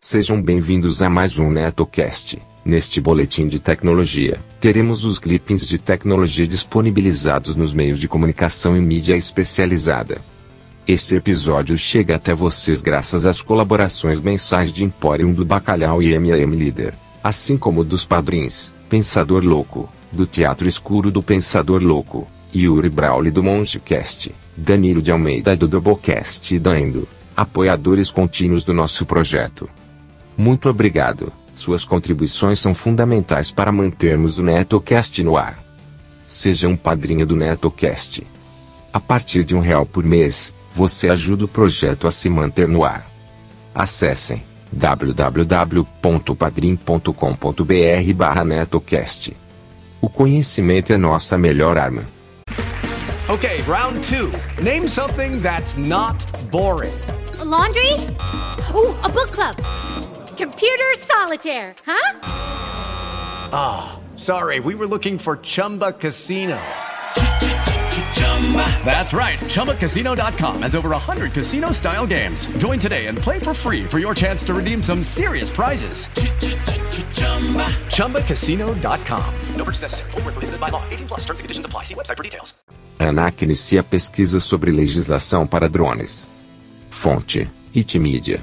Sejam bem-vindos a mais um NetoCast. Neste boletim de tecnologia, teremos os clippings de tecnologia disponibilizados nos meios de comunicação e mídia especializada. Este episódio chega até vocês graças às colaborações mensais de Emporium do Bacalhau e M&M Líder, assim como dos padrinhos, Pensador Louco, do Teatro Escuro do Pensador Louco, Yuri Brauli do Mongecast, Danilo de Almeida do Doublecast e da Endo, apoiadores contínuos do nosso projeto. Muito obrigado, suas contribuições são fundamentais para mantermos o NetoCast no ar. Seja um padrinho do NetoCast. A partir de um real por mês, você ajuda o projeto a se manter no ar. Acessem www.padrim.com.br barra netocast. O conhecimento é nossa melhor arma. Okay, round two. Name something that's not boring. A laundry? Ooh, a book club. Computer solitaire, huh? Ah, sorry, we were looking for Chumba Casino. That's right. ChumbaCasino.com has over 100 casino style games. Join today and play for free for your chance to redeem some serious prizes. ChumbaCasino.com. No purchase necessary. Void where prohibited by law. 18 plus terms and conditions apply. See website for details. ANAC inicia pesquisa sobre legislação para drones. Fonte: Itmídia.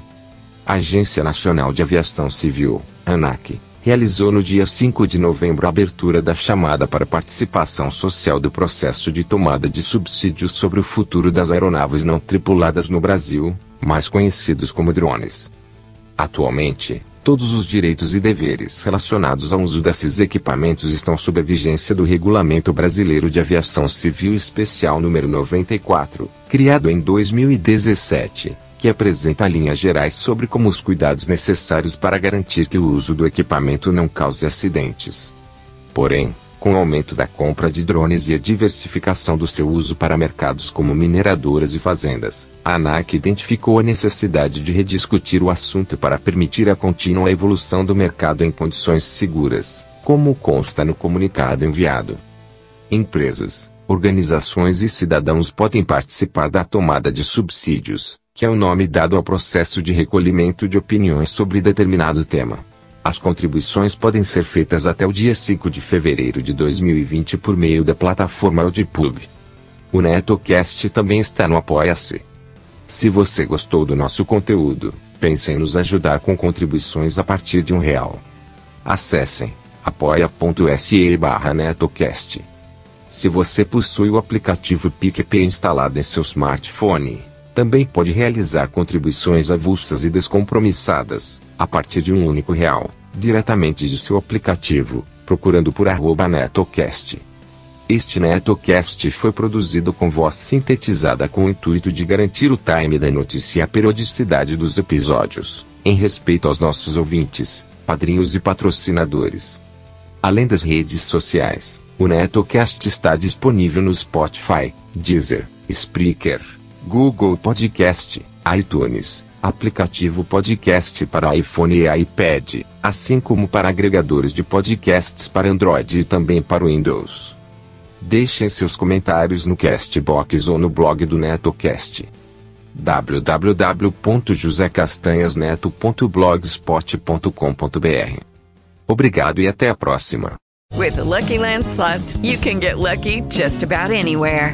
A Agência Nacional de Aviação Civil, ANAC, realizou no dia 5 de novembro a abertura da chamada para participação social do processo de tomada de subsídios sobre o futuro das aeronaves não tripuladas no Brasil, mais conhecidos como drones. Atualmente, todos os direitos e deveres relacionados ao uso desses equipamentos estão sob a vigência do Regulamento Brasileiro de Aviação Civil Especial número 94, criado em 2017 que apresenta linhas gerais sobre como os cuidados necessários para garantir que o uso do equipamento não cause acidentes. Porém, com o aumento da compra de drones e a diversificação do seu uso para mercados como mineradoras e fazendas, a ANAC identificou a necessidade de rediscutir o assunto para permitir a contínua evolução do mercado em condições seguras, como consta no comunicado enviado. Empresas, organizações e cidadãos podem participar da tomada de subsídios, que é o nome dado ao processo de recolhimento de opiniões sobre determinado tema. As contribuições podem ser feitas até o dia 5 de fevereiro de 2020 por meio da plataforma Audipub. O NetoCast também está no Apoia-se. Se você gostou do nosso conteúdo, pense em nos ajudar com contribuições a partir de um real. Acessem apoia.se barra netocast. Se você possui o aplicativo PicPay instalado em seu smartphone, também pode realizar contribuições avulsas e descompromissadas, a partir de um único real, diretamente de seu aplicativo, procurando por arroba netocast. Este netocast foi produzido com voz sintetizada com o intuito de garantir o time da notícia e a periodicidade dos episódios, em respeito aos nossos ouvintes, padrinhos e patrocinadores. Além das redes sociais, o netocast está disponível no Spotify, Deezer, Spreaker, Google Podcast, iTunes, aplicativo podcast para iPhone e iPad, assim como para agregadores de podcasts para Android e também para Windows. Deixem seus comentários no Castbox ou no blog do NetoCast. www.josecastanhasneto.blogspot.com.br Obrigado e até a próxima. With the Lucky Land slots, you can get lucky just about anywhere.